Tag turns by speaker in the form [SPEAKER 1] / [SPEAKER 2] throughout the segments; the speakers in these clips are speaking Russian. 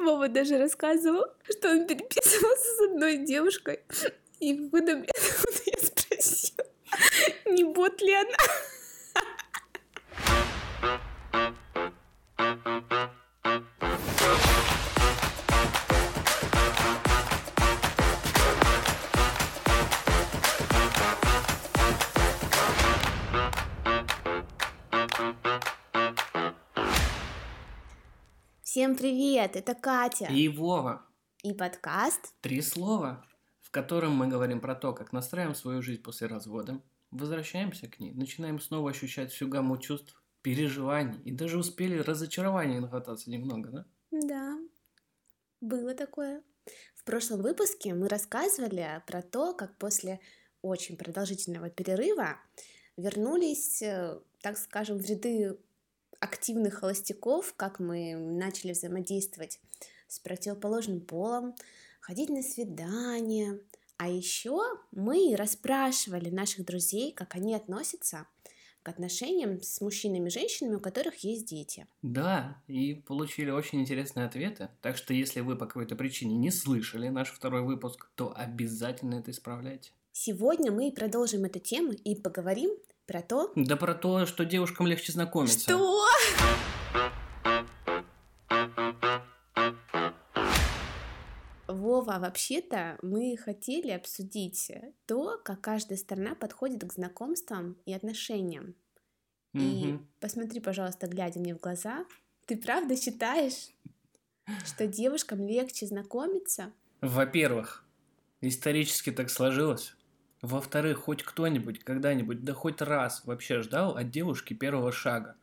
[SPEAKER 1] Вова даже рассказывал, что он переписывался с одной девушкой, и в момент я спросила, не бот ли она? Всем привет, это Катя.
[SPEAKER 2] И Вова.
[SPEAKER 1] И подкаст
[SPEAKER 2] «Три слова», в котором мы говорим про то, как настраиваем свою жизнь после развода, возвращаемся к ней, начинаем снова ощущать всю гамму чувств, переживаний, и даже успели разочарования нахвататься немного, да?
[SPEAKER 1] Да, было такое. В прошлом выпуске мы рассказывали про то, как после очень продолжительного перерыва вернулись, э, так скажем, в ряды активных холостяков, как мы начали взаимодействовать с противоположным полом, ходить на свидания. А еще мы расспрашивали наших друзей, как они относятся к отношениям с мужчинами и женщинами, у которых есть дети.
[SPEAKER 2] Да, и получили очень интересные ответы. Так что если вы по какой-то причине не слышали наш второй выпуск, то обязательно это исправляйте.
[SPEAKER 1] Сегодня мы продолжим эту тему и поговорим про то...
[SPEAKER 2] Да про то, что девушкам легче знакомиться.
[SPEAKER 1] Что? Вова, вообще-то мы хотели обсудить то, как каждая сторона подходит к знакомствам и отношениям.
[SPEAKER 2] Мгм.
[SPEAKER 1] И посмотри, пожалуйста, глядя мне в глаза, ты правда считаешь, что девушкам легче знакомиться?
[SPEAKER 2] Во-первых, исторически так сложилось. Во-вторых, хоть кто-нибудь когда-нибудь, да хоть раз вообще ждал от девушки первого шага.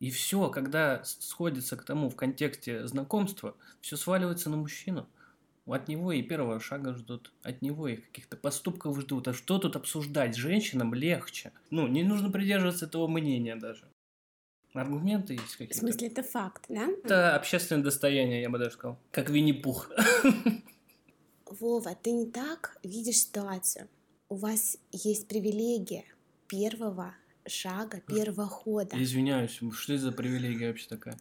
[SPEAKER 2] И все, когда сходится к тому в контексте знакомства, все сваливается на мужчину. От него и первого шага ждут, от него и каких-то поступков ждут. А что тут обсуждать? Женщинам легче. Ну, не нужно придерживаться этого мнения даже. Аргументы есть
[SPEAKER 1] В
[SPEAKER 2] какие-то.
[SPEAKER 1] смысле, это факт, да?
[SPEAKER 2] Это общественное достояние, я бы даже сказал. Как Винни-Пух.
[SPEAKER 1] Вова, ты не так видишь ситуацию. У вас есть привилегия первого шага, первого хода.
[SPEAKER 2] Извиняюсь, что это за привилегия вообще такая?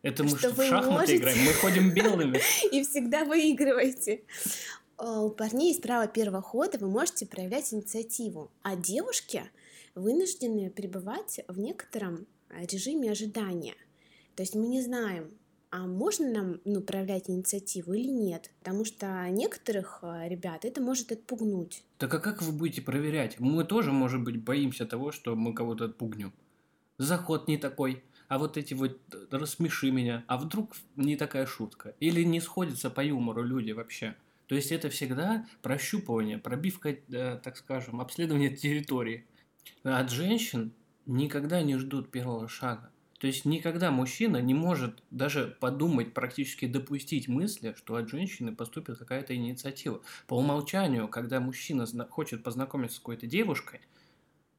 [SPEAKER 2] Это мы
[SPEAKER 1] Что
[SPEAKER 2] что, в шахматы
[SPEAKER 1] можете-
[SPEAKER 2] играем? Мы ходим белыми.
[SPEAKER 1] И всегда выигрываете. А, У парней есть право первого хода, вы можете проявлять инициативу. А девушки вынуждены пребывать в некотором режиме ожидания. То есть мы не знаем, а можно нам ну, проявлять инициативу или нет. Потому что некоторых а, ребят это может отпугнуть.
[SPEAKER 2] Так а как вы будете проверять? Мы тоже, может быть, боимся того, что мы кого-то отпугнем. Заход не такой, а вот эти вот э, рассмеши меня, а вдруг не такая шутка. Или не сходятся по юмору люди вообще. То есть это всегда прощупывание, пробивка, э, так скажем, обследование территории. От женщин никогда не ждут первого шага. То есть никогда мужчина не может даже подумать, практически допустить мысли, что от женщины поступит какая-то инициатива. По умолчанию, когда мужчина хочет познакомиться с какой-то девушкой,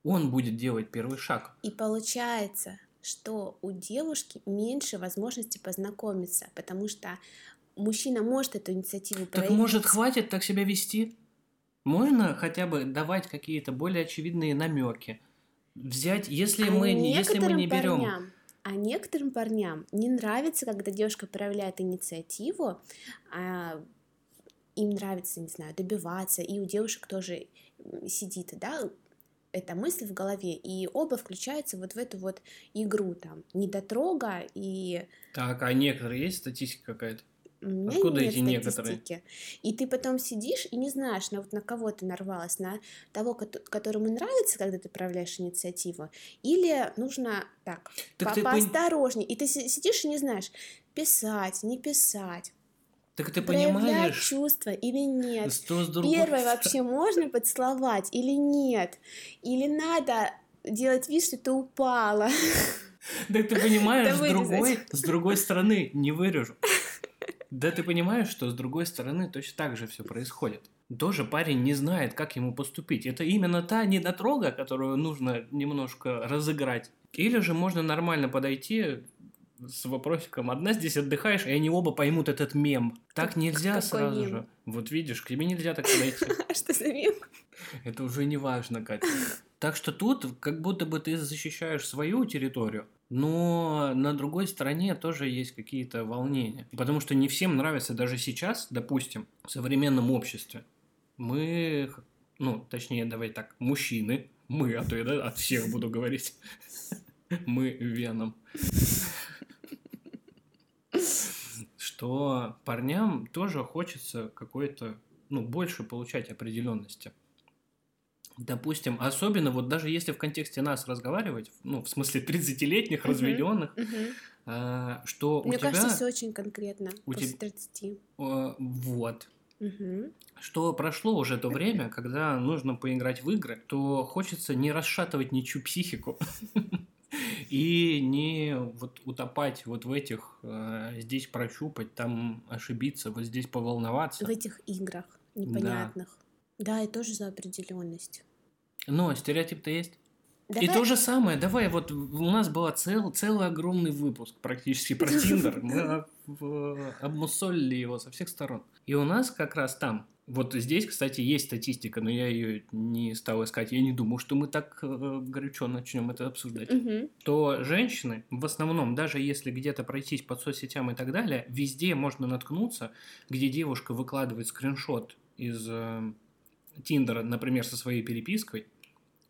[SPEAKER 2] он будет делать первый шаг.
[SPEAKER 1] И получается, что у девушки меньше возможности познакомиться, потому что мужчина может эту инициативу
[SPEAKER 2] Так
[SPEAKER 1] проявить.
[SPEAKER 2] может хватит так себя вести? Можно хотя бы давать какие-то более очевидные намеки? Взять, если
[SPEAKER 1] А
[SPEAKER 2] мы, если мы не берем...
[SPEAKER 1] парням- а некоторым парням не нравится, когда девушка проявляет инициативу, а им нравится, не знаю, добиваться, и у девушек тоже сидит, да, эта мысль в голове, и оба включаются вот в эту вот игру там, недотрога и
[SPEAKER 2] Так, а некоторые есть статистика какая-то?
[SPEAKER 1] У меня
[SPEAKER 2] Откуда
[SPEAKER 1] нет
[SPEAKER 2] эти некоторые?
[SPEAKER 1] И ты потом сидишь и не знаешь, на, вот на кого ты нарвалась, на того, кото- которому нравится, когда ты проявляешь инициативу, или нужно так,
[SPEAKER 2] Так
[SPEAKER 1] по-
[SPEAKER 2] ты
[SPEAKER 1] поосторожнее. И ты си- сидишь и не знаешь, писать, не писать,
[SPEAKER 2] Так ты
[SPEAKER 1] проявлять
[SPEAKER 2] понимаешь,
[SPEAKER 1] чувства или нет.
[SPEAKER 2] что с другой
[SPEAKER 1] Первое вообще можно поцеловать или нет? Или надо делать вид, что ты упала?
[SPEAKER 2] Да ты понимаешь, с другой, с другой стороны, не вырежу. Да ты понимаешь, что с другой стороны точно так же все происходит. Тоже парень не знает, как ему поступить. Это именно та недотрога, которую нужно немножко разыграть. Или же можно нормально подойти с вопросиком «Одна здесь отдыхаешь?» И они оба поймут этот мем. Так нельзя
[SPEAKER 1] какой
[SPEAKER 2] сразу
[SPEAKER 1] мем?
[SPEAKER 2] же. Вот видишь, к тебе нельзя так подойти.
[SPEAKER 1] Что за мем?
[SPEAKER 2] Это уже не важно, Катя. Так что тут как будто бы ты защищаешь свою территорию, Но на другой стороне тоже есть какие-то волнения. Потому что не всем нравится даже сейчас, допустим, в современном обществе. Мы, ну, точнее, давай так, мужчины, мы, а то я да, от всех буду говорить. Мы веном. Что парням тоже хочется какой-то, ну, больше получать определенности. Допустим, особенно вот даже если в контексте нас разговаривать, ну, в смысле 30-летних, разведенных, а, что
[SPEAKER 1] Мне
[SPEAKER 2] у тебя...
[SPEAKER 1] кажется, все очень конкретно.
[SPEAKER 2] у
[SPEAKER 1] после
[SPEAKER 2] теб-
[SPEAKER 1] 30.
[SPEAKER 2] э, вот. Что прошло уже то время, когда нужно поиграть в игры, то хочется не расшатывать ничью психику и не вот утопать вот в этих, э, здесь прощупать, там ошибиться, вот здесь поволноваться.
[SPEAKER 1] В этих играх непонятных. Да, я тоже за определенность.
[SPEAKER 2] Но стереотип-то есть. И
[SPEAKER 1] Давай-
[SPEAKER 2] то же самое, давай, вот у нас был цел, целый огромный выпуск практически про Тиндер. Мы обмусолили его со всех сторон. И у нас как раз там, вот здесь, кстати, есть статистика, но я ее не стал искать. Я не думал, что мы так э, горячо начнем это обсуждать.
[SPEAKER 1] Мгм.
[SPEAKER 2] То женщины, в основном, даже если где-то пройтись по соцсетям и так далее, везде можно наткнуться, где девушка выкладывает скриншот из э, Тиндера, например, со своей перепиской,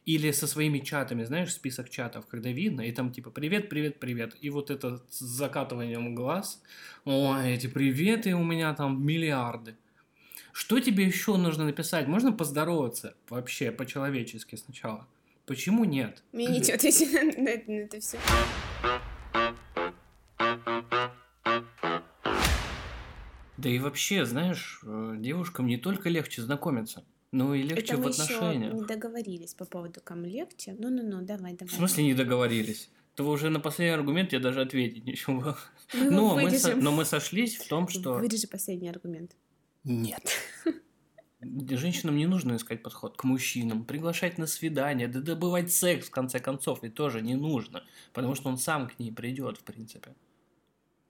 [SPEAKER 2] или со своими чатами, знаешь, список чатов, когда видно, и там типа «Привет, привет, привет». И вот это с закатыванием глаз. Ой, эти приветы у меня там миллиарды. Что тебе еще нужно написать? Можно поздороваться вообще по-человечески сначала? Почему нет?
[SPEAKER 1] Мне нечего ответить на это, на это все.
[SPEAKER 2] Да и вообще, знаешь, э, девушкам не только легче знакомиться, но и легче
[SPEAKER 1] Это
[SPEAKER 2] в
[SPEAKER 1] мы еще
[SPEAKER 2] отношениях.
[SPEAKER 1] не договорились по поводу кому легче. Ну-ну-ну, давай,
[SPEAKER 2] В
[SPEAKER 1] давай.
[SPEAKER 2] смысле не договорились? То уже на последний аргумент я даже ответить ничего.
[SPEAKER 1] Мы
[SPEAKER 2] Но мы, со-
[SPEAKER 1] вырежем.
[SPEAKER 2] но мы сошлись в том, что...
[SPEAKER 1] Вырежи последний аргумент.
[SPEAKER 2] Нет. Женщинам не нужно искать подход к мужчинам, приглашать на свидание, да добывать секс, в конце концов, и тоже не нужно, потому что он сам к ней придет, в принципе.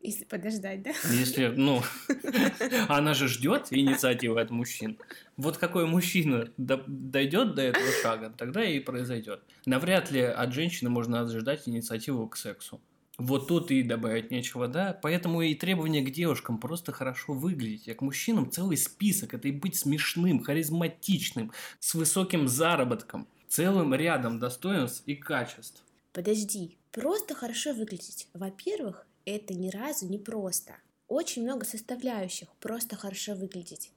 [SPEAKER 1] Если подождать, да?
[SPEAKER 2] Если, ну, она же ждет инициативы от мужчин. Вот какой мужчина до- дойдет до этого шага, тогда и произойдет. Навряд ли от женщины можно ожидать инициативу к сексу. Вот тут и добавить нечего, да? Поэтому и требования к девушкам просто хорошо выглядеть, а к мужчинам целый список. Это и быть смешным, харизматичным, с высоким заработком, целым рядом достоинств и качеств.
[SPEAKER 1] Подожди. Просто хорошо выглядеть. Во-первых, это ни разу не просто. Очень много составляющих. Просто хорошо выглядеть.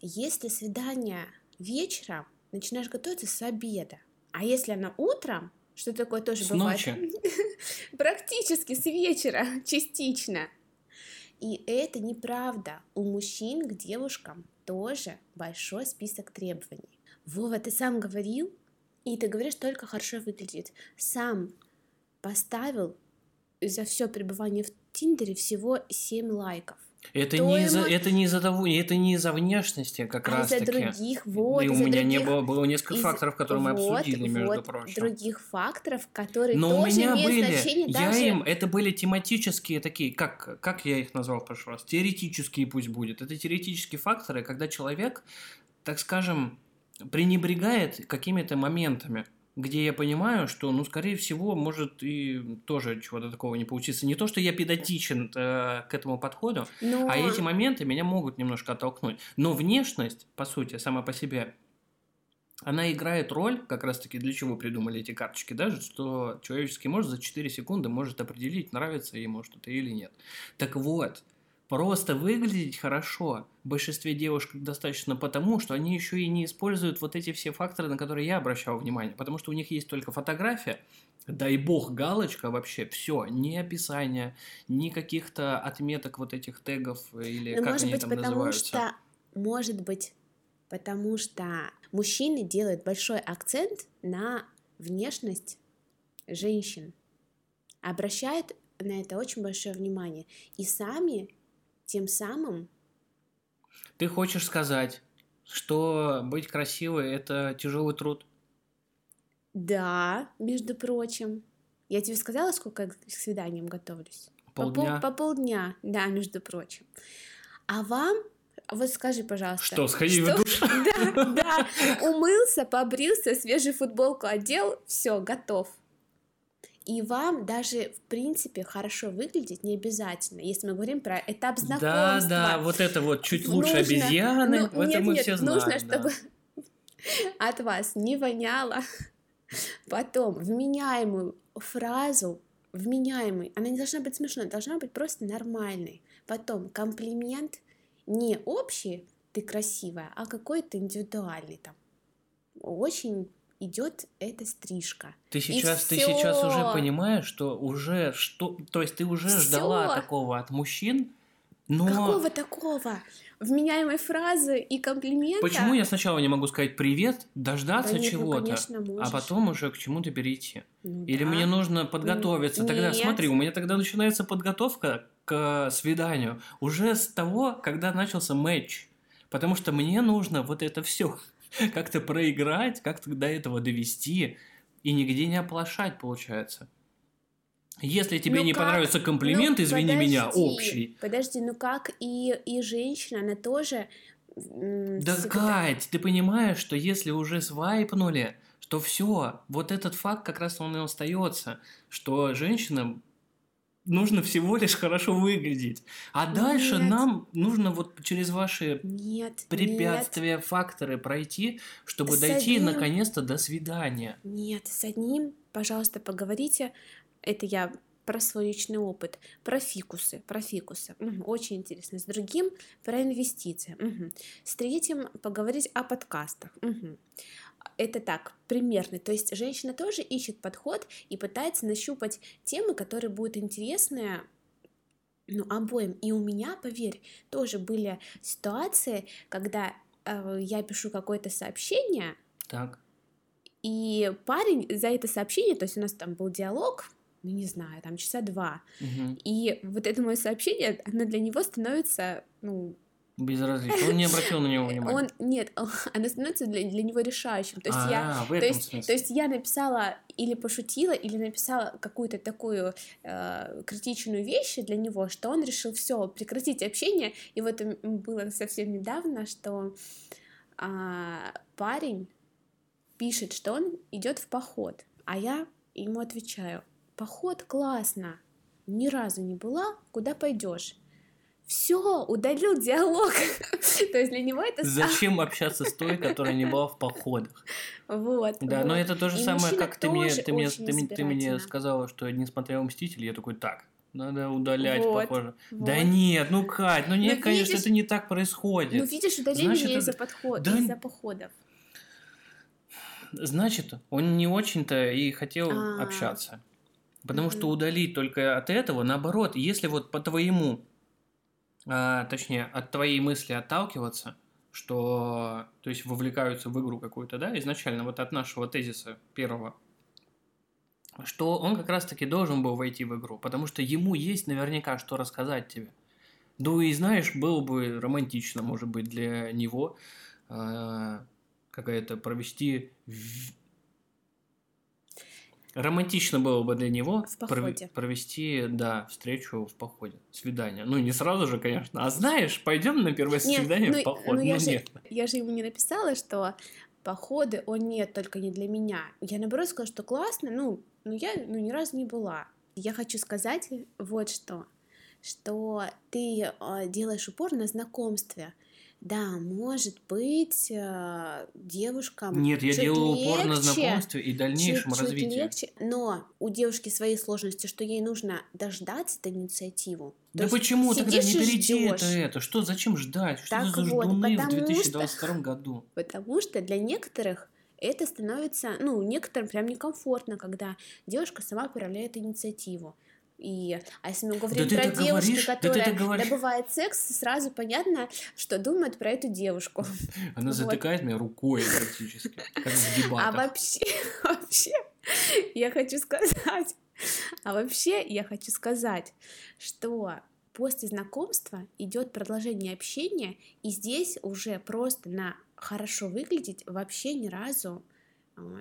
[SPEAKER 1] Если свидание вечером, начинаешь готовиться с обеда. А если оно утром, что такое тоже
[SPEAKER 2] С
[SPEAKER 1] бывает?
[SPEAKER 2] ночи.
[SPEAKER 1] Практически с вечера, частично. И это неправда. У мужчин к девушкам тоже большой список требований. Вова, ты сам говорил, и ты говоришь только хорошо выглядит. Сам поставил за все пребывание в Тиндере всего 7 лайков.
[SPEAKER 2] Это
[SPEAKER 1] То
[SPEAKER 2] не, из-за, это не из-за того, это не из-за внешности как
[SPEAKER 1] а
[SPEAKER 2] раз
[SPEAKER 1] из-за
[SPEAKER 2] таки.
[SPEAKER 1] других, вот,
[SPEAKER 2] и у меня не
[SPEAKER 1] других-
[SPEAKER 2] было, было несколько
[SPEAKER 1] из-
[SPEAKER 2] факторов, которые мы
[SPEAKER 1] вот,
[SPEAKER 2] обсудили, между
[SPEAKER 1] вот,
[SPEAKER 2] прочим.
[SPEAKER 1] других факторов, которые
[SPEAKER 2] Но у
[SPEAKER 1] тоже
[SPEAKER 2] меня
[SPEAKER 1] имеют
[SPEAKER 2] были,
[SPEAKER 1] значение
[SPEAKER 2] я
[SPEAKER 1] даже...
[SPEAKER 2] им, это были тематические такие, как, как я их назвал в прошлый раз, теоретические пусть будет. Это теоретические факторы, когда человек, так скажем, пренебрегает какими-то моментами, где я понимаю, что, ну, скорее всего, может и тоже чего-то такого не получиться. Не то, что я педантичен э, к этому подходу,
[SPEAKER 1] Но...
[SPEAKER 2] а эти моменты меня могут немножко оттолкнуть. Но внешность, по сути, сама по себе, она играет роль, как раз-таки для чего придумали эти карточки, даже, что человеческий мозг за 4 секунды может определить, нравится ему что-то или нет. Так вот, просто выглядеть хорошо в большинстве девушек достаточно потому, что они еще и не используют вот эти все факторы, на которые я обращал внимание, потому что у них есть только фотография, дай бог галочка вообще, все, ни описания, ни каких-то отметок вот этих тегов или
[SPEAKER 1] Ну,
[SPEAKER 2] как
[SPEAKER 1] может
[SPEAKER 2] они
[SPEAKER 1] быть,
[SPEAKER 2] там
[SPEAKER 1] потому
[SPEAKER 2] называются.
[SPEAKER 1] что, может быть, потому что мужчины делают большой акцент на внешность женщин, обращают на это очень большое внимание, и сами тем самым
[SPEAKER 2] Ты хочешь сказать, что быть красивой это тяжелый труд?
[SPEAKER 1] Да, между прочим. Я тебе сказала, сколько я к свиданиям готовлюсь? По, пол-
[SPEAKER 2] Полдня.
[SPEAKER 1] по полдня, да, между прочим. А вам, вот скажи, пожалуйста.
[SPEAKER 2] Что, сходи в
[SPEAKER 1] что-
[SPEAKER 2] душ?
[SPEAKER 1] Да, да. Умылся, побрился, свежую футболку одел, все, готов. И вам даже, в принципе, хорошо выглядеть не обязательно, если мы говорим про этап знакомства.
[SPEAKER 2] Да, да, вот это вот чуть лучше
[SPEAKER 1] Нужно-
[SPEAKER 2] обезьяны,
[SPEAKER 1] ну,
[SPEAKER 2] это
[SPEAKER 1] нет,
[SPEAKER 2] мы
[SPEAKER 1] нет,
[SPEAKER 2] все знаем.
[SPEAKER 1] нужно,
[SPEAKER 2] да.
[SPEAKER 1] чтобы от вас не воняло. Потом вменяемую фразу, вменяемый, она не должна быть смешной, должна быть просто нормальной. Потом комплимент не общий, ты красивая, а какой-то индивидуальный там. Очень идет эта стрижка.
[SPEAKER 2] Ты сейчас, ты сейчас уже понимаешь, что уже что, то есть ты уже ждала
[SPEAKER 1] Всё.
[SPEAKER 2] такого от мужчин, но
[SPEAKER 1] Какого такого? Вменяемой фразы и комплимента?
[SPEAKER 2] почему я сначала не могу сказать привет, дождаться
[SPEAKER 1] Да нет, ну,
[SPEAKER 2] чего-то,
[SPEAKER 1] конечно,
[SPEAKER 2] а потом уже к чему-то перейти?
[SPEAKER 1] Ну
[SPEAKER 2] Или
[SPEAKER 1] да.
[SPEAKER 2] мне нужно подготовиться? Тогда
[SPEAKER 1] нет.
[SPEAKER 2] смотри, у меня тогда начинается подготовка к свиданию уже с того, когда начался матч. Потому что мне нужно вот это все как-то проиграть, как-то до этого довести и нигде не оплошать, получается. Если тебе
[SPEAKER 1] Ну
[SPEAKER 2] не
[SPEAKER 1] как?
[SPEAKER 2] понравится комплимент,
[SPEAKER 1] Ну,
[SPEAKER 2] извини меня,
[SPEAKER 1] подожди,
[SPEAKER 2] общий.
[SPEAKER 1] Подожди, ну как и, и женщина, она тоже...
[SPEAKER 2] Да,
[SPEAKER 1] всегда-
[SPEAKER 2] Кать, ты понимаешь, что если уже свайпнули, что все, вот этот факт как раз он и остается, что женщинам нужно всего лишь хорошо выглядеть. А дальше
[SPEAKER 1] Нет.
[SPEAKER 2] нам нужно вот через ваши
[SPEAKER 1] Нет,
[SPEAKER 2] препятствия, факторы пройти, чтобы
[SPEAKER 1] С
[SPEAKER 2] дойти
[SPEAKER 1] одним-
[SPEAKER 2] наконец-то до свидания.
[SPEAKER 1] Нет, нет, с одним, пожалуйста, поговорите. Это я про свой личный опыт, про фикусы, про фикусы. Очень интересно. С другим про инвестиции. Мгм. С третьим поговорить о подкастах. Мгм. Это так, примерно. То есть женщина тоже ищет подход и пытается нащупать темы, которые будут интересны ну, обоим. И у меня, поверь, тоже были ситуации, когда э, я пишу какое-то сообщение,
[SPEAKER 2] Так.
[SPEAKER 1] и парень за это сообщение, то есть у нас там был диалог, ну не знаю, там часа два,
[SPEAKER 2] Мгм.
[SPEAKER 1] и вот это мое сообщение, оно для него становится, ну,
[SPEAKER 2] Безразлично. Он не обратил на него внимания.
[SPEAKER 1] он, нет, оно становится для, для него решающим. То есть я
[SPEAKER 2] а, в
[SPEAKER 1] то
[SPEAKER 2] этом
[SPEAKER 1] есть,
[SPEAKER 2] смысле.
[SPEAKER 1] то есть я написала или пошутила, или написала какую-то такую э, критичную вещь для него, что он решил все прекратить общение. И вот было совсем недавно, что а, парень пишет, что он идет в поход, а я ему отвечаю: поход классно, ни разу не была, куда пойдешь? Все, удалил диалог. То есть для него это
[SPEAKER 2] Зачем общаться с той, которая не была в походах?
[SPEAKER 1] Вот.
[SPEAKER 2] Да,
[SPEAKER 1] вот.
[SPEAKER 2] но это то же
[SPEAKER 1] И
[SPEAKER 2] самое, как ты мне, ты мне, ты, мне- ты мне
[SPEAKER 1] избирательно.
[SPEAKER 2] сказала, что не смотрел Мститель, я такой, так, надо удалять,
[SPEAKER 1] Вот,
[SPEAKER 2] похоже. Да
[SPEAKER 1] вот.
[SPEAKER 2] нет, ну Кать, ну нет,
[SPEAKER 1] Ну,
[SPEAKER 2] конечно,
[SPEAKER 1] видишь-
[SPEAKER 2] это не так происходит.
[SPEAKER 1] Ну, видишь, удалили
[SPEAKER 2] Значит,
[SPEAKER 1] меня
[SPEAKER 2] это-
[SPEAKER 1] из-за подход...
[SPEAKER 2] Да-
[SPEAKER 1] из-за походов.
[SPEAKER 2] Значит, он не очень-то и хотел
[SPEAKER 1] А.
[SPEAKER 2] общаться. Потому что
[SPEAKER 1] Мгм.
[SPEAKER 2] удалить только от этого, наоборот, если вот по твоему, а, точнее, от твоей мысли отталкиваться, что, то есть, вовлекаются в игру какую-то, да, изначально, вот от нашего тезиса первого, что он как раз-таки должен был войти в игру, потому что ему есть наверняка что рассказать тебе. Ну и знаешь, было бы романтично, может быть, для него а, какая-то провести... Романтично было бы для него пров- провести, да, встречу в походе, свидание. Ну, не сразу же, конечно. А знаешь, пойдем на первое
[SPEAKER 1] Нет,
[SPEAKER 2] свидание
[SPEAKER 1] ну,
[SPEAKER 2] в поход.
[SPEAKER 1] ну, я,
[SPEAKER 2] Ну,
[SPEAKER 1] же,
[SPEAKER 2] нет.
[SPEAKER 1] я же ему не написала, что походы, он нет, только не для меня. Я наоборот сказала, что классно, ну, ну я ну, ни разу не была. Я хочу сказать вот что, что ты э, делаешь упор на знакомстве. Да, может быть, э, девушкам
[SPEAKER 2] Нет, я
[SPEAKER 1] чуть
[SPEAKER 2] делаю упор на
[SPEAKER 1] легче,
[SPEAKER 2] знакомстве и дальнейшем
[SPEAKER 1] чуть-чуть
[SPEAKER 2] развитии.
[SPEAKER 1] легче, но у девушки свои сложности, что ей нужно дождаться эту инициативу. То
[SPEAKER 2] Да почему тогда не перейти это, это? Что, зачем ждать? Что
[SPEAKER 1] Так
[SPEAKER 2] за
[SPEAKER 1] вот,
[SPEAKER 2] ждуны в
[SPEAKER 1] потому что-
[SPEAKER 2] 2022 году?
[SPEAKER 1] Потому что для некоторых это становится, ну, некоторым прям некомфортно, когда девушка сама проявляет инициативу. И, а если мы говорим
[SPEAKER 2] ты
[SPEAKER 1] про девушку,
[SPEAKER 2] говоришь, да
[SPEAKER 1] которая
[SPEAKER 2] так говоришь.
[SPEAKER 1] добывает секс, сразу понятно, что думает про эту девушку.
[SPEAKER 2] Она
[SPEAKER 1] Вот.
[SPEAKER 2] затыкает меня рукой практически, как в
[SPEAKER 1] А вообще, вообще, я хочу сказать, а вообще я хочу сказать, что после знакомства идет продолжение общения, и здесь уже просто на хорошо выглядеть вообще ни разу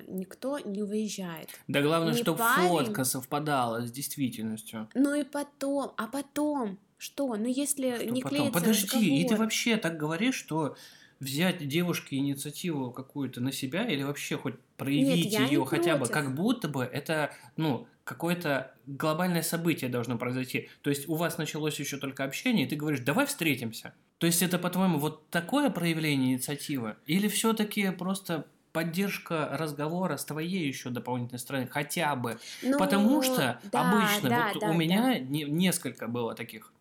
[SPEAKER 1] никто не выезжает.
[SPEAKER 2] Да главное,
[SPEAKER 1] не
[SPEAKER 2] чтобы
[SPEAKER 1] парень.
[SPEAKER 2] фотка совпадала с действительностью.
[SPEAKER 1] Ну и потом, а потом, что? Ну если
[SPEAKER 2] Что
[SPEAKER 1] не
[SPEAKER 2] потом?
[SPEAKER 1] клеится
[SPEAKER 2] Подожди, и ты
[SPEAKER 1] разговор.
[SPEAKER 2] вообще так говоришь, что взять девушке инициативу какую-то на себя или вообще хоть проявить
[SPEAKER 1] я не
[SPEAKER 2] ее хотя бы,
[SPEAKER 1] против.
[SPEAKER 2] как будто бы это, ну, какое-то глобальное событие должно произойти. То есть у вас началось еще только общение, и ты говоришь, давай встретимся. То есть это, по-твоему, вот такое проявление инициативы? Или все-таки просто поддержка разговора с твоей еще дополнительной стороны, хотя бы.
[SPEAKER 1] Ну,
[SPEAKER 2] Потому что
[SPEAKER 1] да,
[SPEAKER 2] обычно,
[SPEAKER 1] да,
[SPEAKER 2] вот
[SPEAKER 1] да,
[SPEAKER 2] у меня
[SPEAKER 1] да.
[SPEAKER 2] не- несколько было таких,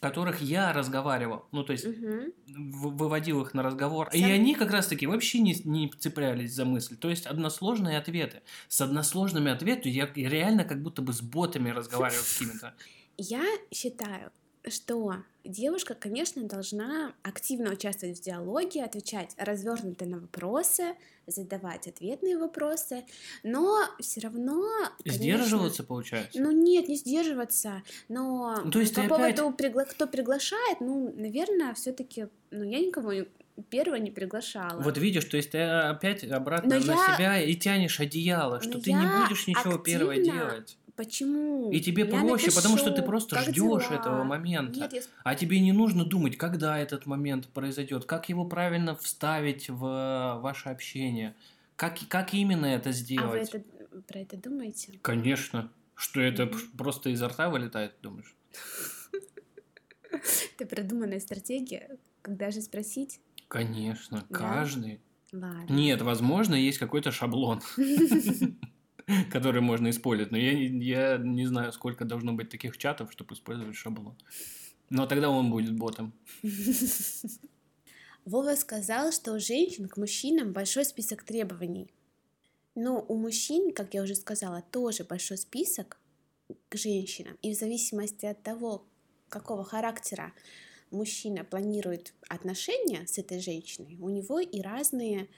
[SPEAKER 2] которых я разговаривал, ну то есть в- выводил их на разговор, и
[SPEAKER 1] Сам-
[SPEAKER 2] они как раз-таки вообще не, не цеплялись за мысль. То есть односложные ответы. С односложными ответами я реально как будто бы с ботами разговаривал с какими-то.
[SPEAKER 1] Я считаю, что девушка, конечно, должна активно участвовать в диалоге, отвечать развернуто на вопросы, задавать ответные вопросы, но все равно конечно,
[SPEAKER 2] Сдерживаться, получается?
[SPEAKER 1] Ну нет, не сдерживаться, но
[SPEAKER 2] Ну, то есть
[SPEAKER 1] по поводу
[SPEAKER 2] опять-
[SPEAKER 1] пригла- кто приглашает, ну, наверное, все-таки, ну я никого первого не приглашала.
[SPEAKER 2] Вот видишь, то есть ты опять обратно
[SPEAKER 1] Но
[SPEAKER 2] на
[SPEAKER 1] я-
[SPEAKER 2] себя и тянешь одеяло, что
[SPEAKER 1] Но
[SPEAKER 2] ты не будешь ничего первое
[SPEAKER 1] активно
[SPEAKER 2] делать.
[SPEAKER 1] Почему?
[SPEAKER 2] И тебе
[SPEAKER 1] Я
[SPEAKER 2] проще, потому что ты
[SPEAKER 1] напишу,
[SPEAKER 2] просто ждешь
[SPEAKER 1] дела?
[SPEAKER 2] этого момента.
[SPEAKER 1] Нет, я
[SPEAKER 2] А тебе не нужно думать, когда этот момент произойдет, как его правильно вставить в э, ваше общение, как, как именно это
[SPEAKER 1] А вы
[SPEAKER 2] сделать.
[SPEAKER 1] это, про это думаете?
[SPEAKER 2] Конечно. Что это п- просто изо рта вылетает, думаешь?
[SPEAKER 1] Это продуманная стратегия, когда же спросить?
[SPEAKER 2] Конечно, каждый.
[SPEAKER 1] Ладно.
[SPEAKER 2] Нет, возможно, есть какой-то шаблон, который можно использовать, но я, я не знаю, сколько должно быть таких чатов, чтобы использовать шаблон. Но тогда он будет ботом.
[SPEAKER 1] Вова сказал, что у женщин к мужчинам большой список требований. Но у мужчин, как я уже сказала, тоже большой список к женщинам. И в зависимости от того, какого характера мужчина планирует отношения с этой женщиной, у него и разные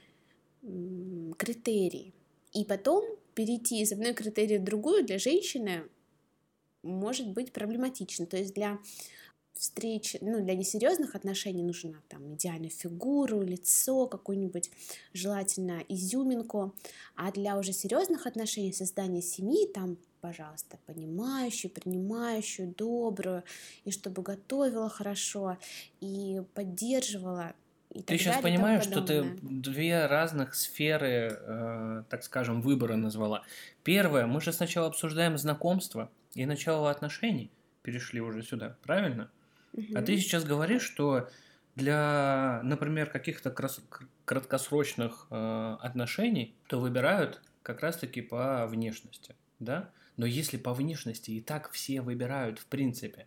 [SPEAKER 1] критерии. И потом перейти из одной критерии в другую для женщины может быть проблематично. То есть для встречи, ну, для несерьезных отношений нужна там идеальную фигуру, лицо, какую-нибудь желательно изюминку, а для уже серьезных отношений, создания семьи, там, пожалуйста, понимающую, принимающую, добрую, и чтобы готовила хорошо, и поддерживала, и
[SPEAKER 2] Ты сейчас
[SPEAKER 1] далее,
[SPEAKER 2] понимаешь, что ты две разных сферы, э, так скажем, выбора назвала. Первое, мы же сначала обсуждаем знакомство и начало отношений, перешли уже сюда, правильно? А
[SPEAKER 1] Мгм.
[SPEAKER 2] ты сейчас говоришь, что для, например, каких-то крас- краткосрочных э, отношений, то выбирают как раз-таки по внешности, да? Но если по внешности и так все выбирают в принципе,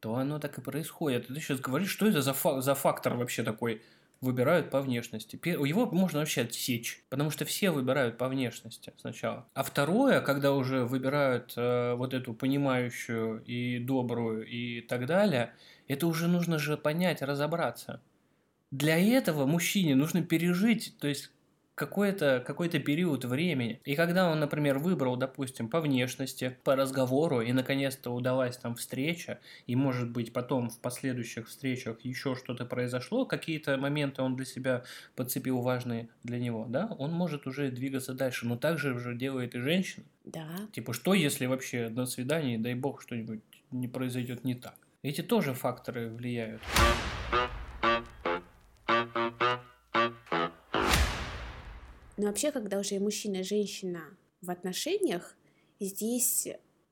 [SPEAKER 2] то оно так и происходит. Ты сейчас говоришь, что это за, фа- за фактор вообще такой? Выбирают по внешности. Его можно вообще отсечь, потому что все выбирают по внешности сначала. А второе, когда уже выбирают э, вот эту понимающую и добрую и так далее, это уже нужно же понять, разобраться. Для этого мужчине нужно пережить, то есть какой-то какой период времени. И когда он, например, выбрал, допустим, по внешности, по разговору, и наконец-то удалась там встреча, и, может быть, потом в последующих встречах еще что-то произошло, какие-то моменты он для себя подцепил важные для него, да, он может уже двигаться дальше. Но так же уже делает и женщина.
[SPEAKER 1] Да.
[SPEAKER 2] Типа, что если вообще на свидании, дай бог, что-нибудь не произойдет не так? Эти тоже факторы влияют.
[SPEAKER 1] Но вообще, когда уже и мужчина, и женщина в отношениях, здесь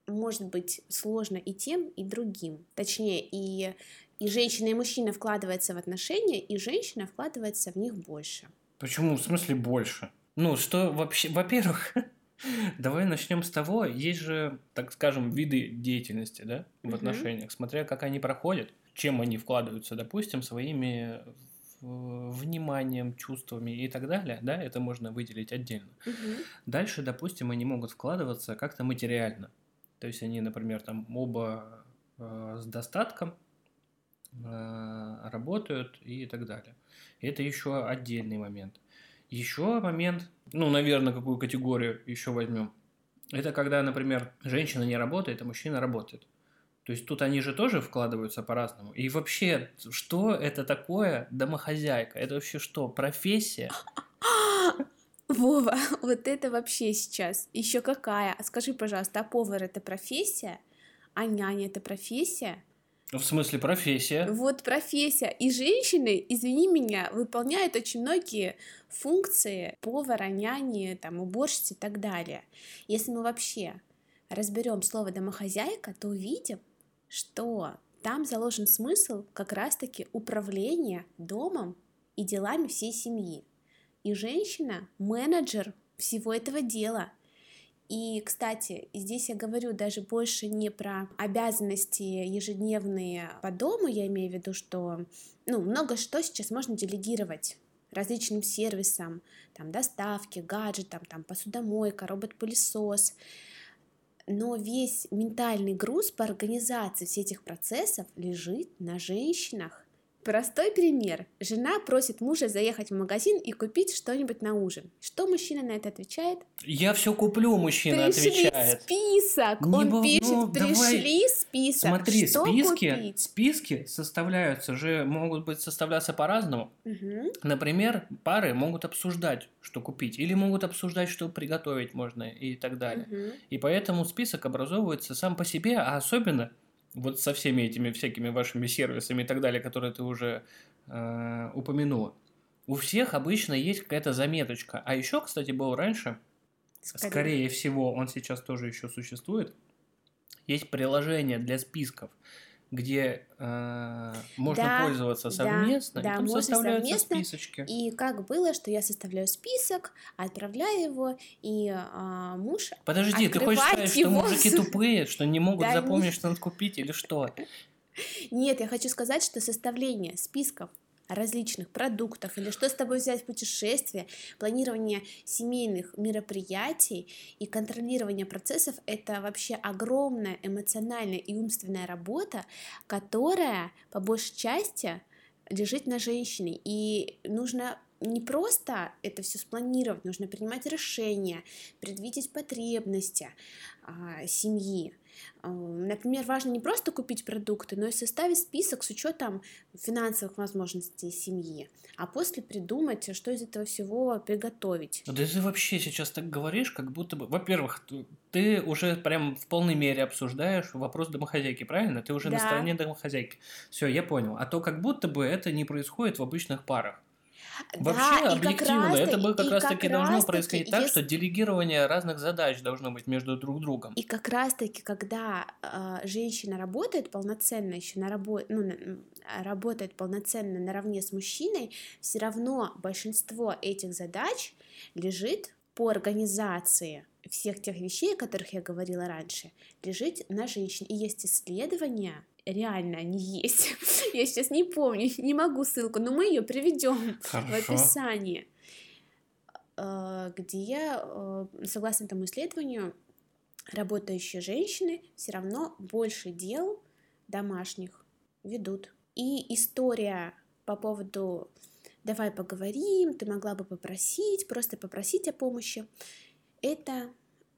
[SPEAKER 1] может быть сложно и тем, и другим. Точнее, и, и женщина, и мужчина вкладываются в отношения, и женщина вкладывается в них больше.
[SPEAKER 2] Почему? В смысле больше? Ну, что вообще... Во-первых, давай начнем с того, есть же, так скажем, виды деятельности, да, в отношениях, смотря как они проходят, чем они вкладываются, допустим, своими вниманием, чувствами и так далее, да, это можно выделить отдельно.
[SPEAKER 1] Мгм.
[SPEAKER 2] Дальше, допустим, они могут вкладываться как-то материально. То есть они, например, там оба э, с достатком э, работают и так далее. Это еще отдельный момент. Еще момент, ну, наверное, какую категорию еще возьмем. Это когда, например, женщина не работает, а мужчина работает. То есть тут они же тоже вкладываются по-разному. И вообще, что это такое домохозяйка? Это вообще что, профессия?
[SPEAKER 1] Вова, вот это вообще сейчас. Еще какая? А Скажи, пожалуйста, а повар это профессия? А няня это профессия?
[SPEAKER 2] В смысле профессия?
[SPEAKER 1] Вот профессия. И женщины, извини меня, выполняют очень многие функции повара, няни, там, уборщицы и так далее. Если мы вообще разберем слово домохозяйка, то увидим, что там заложен смысл как раз-таки управления домом и делами всей семьи. И женщина – менеджер всего этого дела. И, кстати, здесь я говорю даже больше не про обязанности ежедневные по дому, я имею в виду, что ну, много что сейчас можно делегировать различным сервисам, там, доставки, гаджетам, там, посудомойка, робот-пылесос, но весь ментальный груз по организации всех этих процессов лежит на женщинах. Простой пример. Жена просит мужа заехать в магазин и купить что-нибудь на ужин. Что мужчина на это отвечает?
[SPEAKER 2] Я все куплю, мужчина
[SPEAKER 1] Пришли
[SPEAKER 2] отвечает.
[SPEAKER 1] список.
[SPEAKER 2] Не
[SPEAKER 1] Он
[SPEAKER 2] бо-
[SPEAKER 1] пишет,
[SPEAKER 2] ну,
[SPEAKER 1] пришли
[SPEAKER 2] давай.
[SPEAKER 1] список.
[SPEAKER 2] Смотри,
[SPEAKER 1] что
[SPEAKER 2] списки,
[SPEAKER 1] купить?
[SPEAKER 2] списки составляются же, могут быть составляться по-разному.
[SPEAKER 1] Мгм.
[SPEAKER 2] Например, пары могут обсуждать, что купить, или могут обсуждать, что приготовить можно и так далее.
[SPEAKER 1] Мгм.
[SPEAKER 2] И поэтому список образовывается сам по себе, а особенно вот со всеми этими всякими вашими сервисами и так далее, которые ты уже э, упомянула. У всех обычно есть какая-то заметочка. А еще, кстати, был раньше,
[SPEAKER 1] Скорее.
[SPEAKER 2] скорее всего, он сейчас тоже еще существует. Есть приложение для списков, где э, можно
[SPEAKER 1] Да,
[SPEAKER 2] пользоваться
[SPEAKER 1] да,
[SPEAKER 2] совместно,
[SPEAKER 1] да,
[SPEAKER 2] и там
[SPEAKER 1] можно
[SPEAKER 2] составляются
[SPEAKER 1] совместно.
[SPEAKER 2] списочки.
[SPEAKER 1] И как было, что я составляю список, отправляю его, и а, муж
[SPEAKER 2] Подожди, ты хочешь сказать, что мужики тупые, что не могут
[SPEAKER 1] Да
[SPEAKER 2] запомнить,
[SPEAKER 1] не-
[SPEAKER 2] что надо купить или что?
[SPEAKER 1] Нет, я хочу сказать, что составление списков различных продуктов или что с тобой взять в путешествие, планирование семейных мероприятий и контролирование процессов – это вообще огромная эмоциональная и умственная работа, которая по большей части лежит на женщине. И нужно не просто это все спланировать, нужно принимать решения, предвидеть потребности а, семьи. А, Например, важно не просто купить продукты, но и составить список с учетом финансовых возможностей семьи, а после придумать, что из этого всего приготовить.
[SPEAKER 2] Да ты вообще сейчас так говоришь, как будто бы... Во-первых, ты уже прям в полной мере обсуждаешь вопрос домохозяйки, правильно? Ты уже на
[SPEAKER 1] Да.
[SPEAKER 2] стороне домохозяйки. Все, я понял. А то как будто бы это не происходит в обычных парах. Вообще,
[SPEAKER 1] Да,
[SPEAKER 2] объективно,
[SPEAKER 1] раз-таки-
[SPEAKER 2] это бы как раз-таки должно
[SPEAKER 1] раз-таки,
[SPEAKER 2] происходить так,
[SPEAKER 1] если-
[SPEAKER 2] что делегирование разных задач должно быть между друг другом.
[SPEAKER 1] И как раз-таки, когда э, женщина работает полноценно еще на работе, ну, на- работает полноценно наравне с мужчиной, все равно большинство этих задач лежит по организации всех тех вещей, о которых я говорила раньше, лежит на женщине. И есть исследования, реально они есть. Я сейчас не помню, не могу ссылку, но мы ее приведем в описании, э, где, э, согласно этому исследованию, работающие женщины все равно больше дел домашних ведут. И история по поводу «давай поговорим», «ты могла бы попросить», просто попросить о помощи, это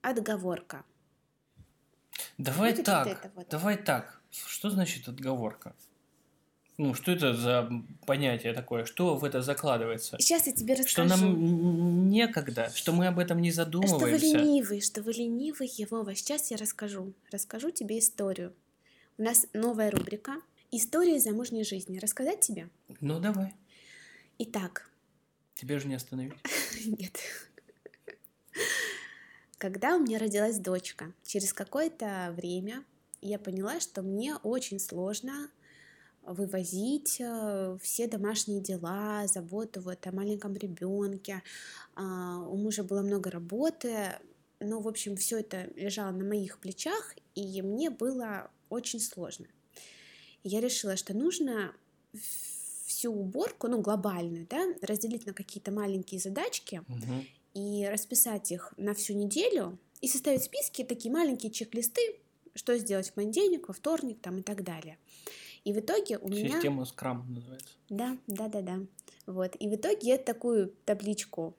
[SPEAKER 1] отговорка.
[SPEAKER 2] Давай
[SPEAKER 1] Вот
[SPEAKER 2] так,
[SPEAKER 1] вот.
[SPEAKER 2] давай так. Что значит отговорка? Ну, что это за понятие такое? Что в это закладывается?
[SPEAKER 1] Сейчас я тебе
[SPEAKER 2] Что
[SPEAKER 1] расскажу.
[SPEAKER 2] нам н- некогда, что мы об этом не
[SPEAKER 1] Что вы
[SPEAKER 2] задумываемся.
[SPEAKER 1] ленивый, что вы ленивый, Вова. Сейчас я расскажу. Расскажу тебе историю. У нас новая рубрика «История замужней жизни». Рассказать тебе?
[SPEAKER 2] Ну, давай.
[SPEAKER 1] Итак,
[SPEAKER 2] Тебе же не остановить.
[SPEAKER 1] нет. Когда у меня родилась дочка, через какое-то время я поняла, что мне очень сложно вывозить э, все домашние дела, заботу вот о маленьком ребенке. У мужа было много работы, но, в общем, все это лежало на моих плечах, и мне было очень сложно. Я решила, что нужно всю уборку, ну, глобальную, да, разделить на какие-то маленькие задачки,
[SPEAKER 2] Мгм.
[SPEAKER 1] и расписать их на всю неделю и составить списки, такие маленькие чек-листы, что сделать в понедельник, во вторник там и так далее. И в итоге у меня...
[SPEAKER 2] Система Scrum называется.
[SPEAKER 1] Да, да, да, да. Вот. И в итоге я такую табличку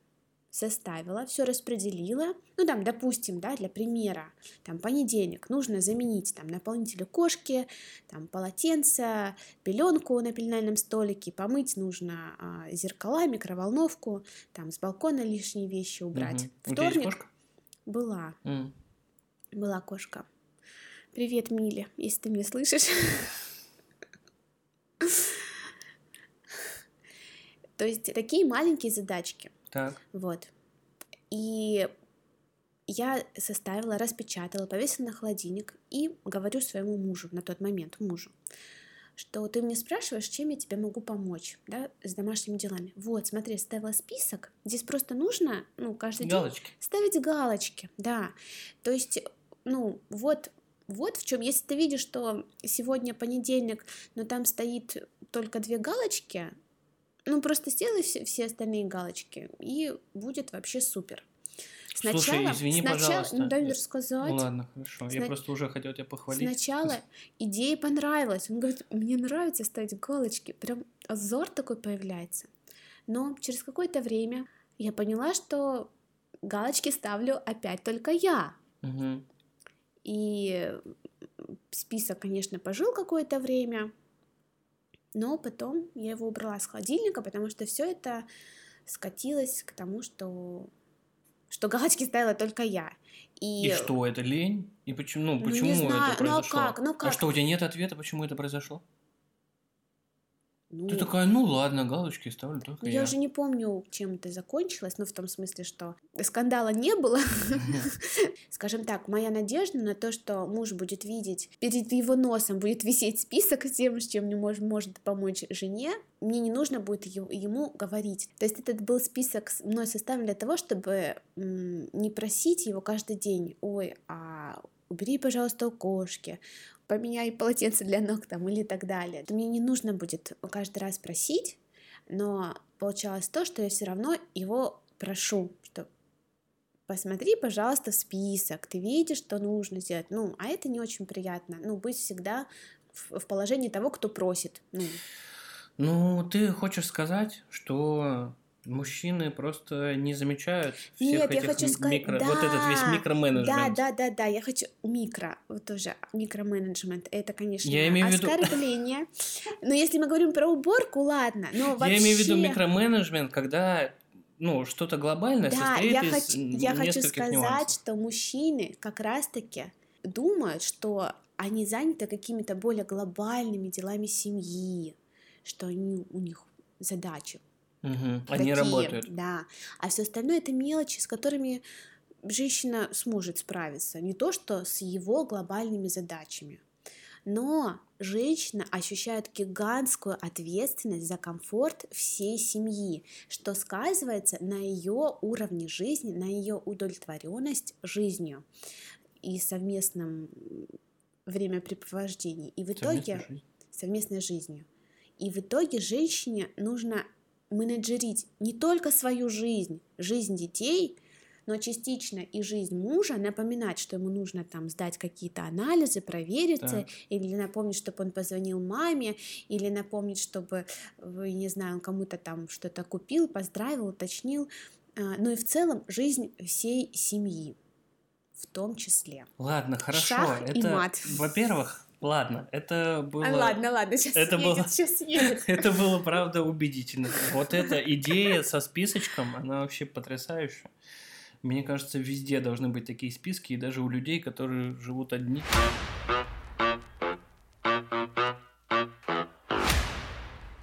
[SPEAKER 1] составила, все распределила. Ну, там, допустим, да, для примера, там, понедельник нужно заменить там наполнители кошки, там, полотенце, пеленку на пеленальном столике, помыть нужно а, зеркала, микроволновку, там, с балкона лишние вещи убрать.
[SPEAKER 2] Мгм. У тебя есть
[SPEAKER 1] Вторник
[SPEAKER 2] кошка?
[SPEAKER 1] была,
[SPEAKER 2] М.
[SPEAKER 1] была кошка. Привет, Миля, если ты меня слышишь. То есть такие маленькие задачки.
[SPEAKER 2] Так.
[SPEAKER 1] Вот. И я составила, распечатала, повесила на холодильник и говорю своему мужу, на тот момент мужу, что ты мне спрашиваешь, чем я тебе могу помочь, да, с домашними делами. Вот, смотри, ставила список. Здесь просто нужно, ну, каждый
[SPEAKER 2] галочки.
[SPEAKER 1] день ставить галочки, да. То есть, ну, вот вот в чем, если ты видишь, что сегодня понедельник, но там стоит только две галочки, ну просто сделай все, все остальные галочки, и будет вообще супер.
[SPEAKER 2] Сначала, Слушай, извини, сначала, пожалуйста.
[SPEAKER 1] Ну, дай мне рассказать. Ну
[SPEAKER 2] ладно, хорошо. Сна... Я просто уже хотел тебя похвалить.
[SPEAKER 1] Сначала идея понравилась. Он говорит, мне нравится ставить галочки. Прям азор такой появляется. Но через какое-то время я поняла, что галочки ставлю опять только я.
[SPEAKER 2] Угу.
[SPEAKER 1] И список, конечно, пожил какое-то время, но потом я его убрала с холодильника, потому что все это скатилось к тому, что что галочки ставила только я.
[SPEAKER 2] И, и что, это лень? И почему, ну, почему ну, не знаю. это произошло? Ну, а как? Ну, как? А что, у тебя нет ответа, почему это произошло? Ну, ты такая, ну ладно, галочки ставлю только
[SPEAKER 1] я. Я уже не помню, чем это закончилось, но в том смысле, что скандала не было. Скажем так, моя надежда на то, что муж будет видеть, перед его носом будет висеть список с тем, с чем не может, может помочь жене, мне не нужно будет ему говорить. То есть этот был список мной составлен для того, чтобы не просить его каждый день, ой, а убери, пожалуйста, у кошки, поменяй полотенце для ног там или так далее. Мне не нужно будет каждый раз просить, но получалось то, что я все равно его прошу, что посмотри, пожалуйста, в список, ты видишь, что нужно сделать. Ну, а это не очень приятно. Ну, быть всегда в, положении того, кто просит. Ну.
[SPEAKER 2] ну, ты хочешь сказать, что Мужчины просто не замечают всех
[SPEAKER 1] Нет,
[SPEAKER 2] этих
[SPEAKER 1] я хочу сказать,
[SPEAKER 2] микро... да, вот этот весь микроменеджмент.
[SPEAKER 1] Да, да, да, да, я хочу микро, вот тоже микроменеджмент, это, конечно,
[SPEAKER 2] я имею
[SPEAKER 1] оскорбление. Но если мы говорим про уборку, ладно, но вообще...
[SPEAKER 2] Я имею в виду микроменеджмент, когда ну, что-то глобальное да, состоит
[SPEAKER 1] я
[SPEAKER 2] из
[SPEAKER 1] хочу, я хочу сказать,
[SPEAKER 2] нюансов.
[SPEAKER 1] что мужчины как раз-таки думают, что они заняты какими-то более глобальными делами семьи, что они, у них задачи
[SPEAKER 2] Угу. Они работают.
[SPEAKER 1] Да. А все остальное это мелочи, с которыми женщина сможет справиться. Не то, что с его глобальными задачами. Но женщина ощущает гигантскую ответственность за комфорт всей семьи, что сказывается на ее уровне жизни, на ее удовлетворенность жизнью и совместном времяпрепровождении. И в итоге совместной жизнью. И в итоге женщине нужно менеджерить не только свою жизнь, жизнь детей, но частично и жизнь мужа, напоминать, что ему нужно там сдать какие-то анализы, провериться, так. или напомнить, чтобы он позвонил маме, или напомнить, чтобы, не знаю, он кому-то там что-то купил, поздравил, уточнил. А, ну и в целом жизнь всей семьи в том числе.
[SPEAKER 2] Ладно, хорошо.
[SPEAKER 1] Шах
[SPEAKER 2] это. Во-первых, Ладно, это было... А,
[SPEAKER 1] ладно, ладно, сейчас
[SPEAKER 2] это
[SPEAKER 1] едет,
[SPEAKER 2] было...
[SPEAKER 1] сейчас едет.
[SPEAKER 2] Это было, правда, убедительно. Вот эта идея со списочком, она вообще потрясающая. Мне кажется, везде должны быть такие списки, и даже у людей, которые живут одни.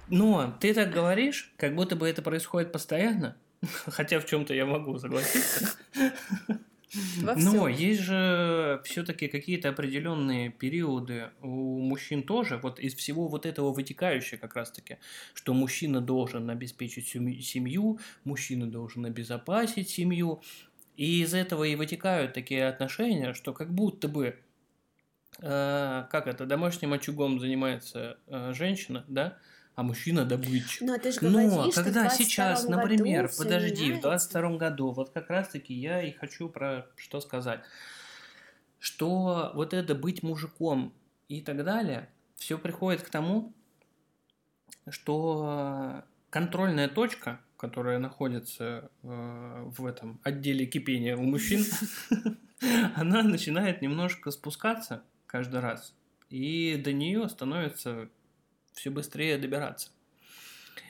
[SPEAKER 2] Но ты так говоришь, как будто бы это происходит постоянно, хотя в чем-то я могу согласиться. Но есть же все-таки какие-то определенные периоды у мужчин тоже, вот из всего вот этого вытекающее как раз-таки, что мужчина должен обеспечить семью, мужчина должен обезопасить семью, и из этого и вытекают такие отношения, что как будто бы э, как это, домашним очагом занимается э, женщина, да, а мужчина добытчик.
[SPEAKER 1] Но ты же говоришь,
[SPEAKER 2] Но
[SPEAKER 1] что
[SPEAKER 2] когда сейчас, например, подожди, в 22 году, вот как раз-таки я и хочу про что сказать, что вот это быть мужиком и так далее, все приходит к тому, что контрольная точка, которая находится э, в этом отделе кипения у мужчин, она начинает немножко спускаться каждый раз, и до нее становится все быстрее добираться.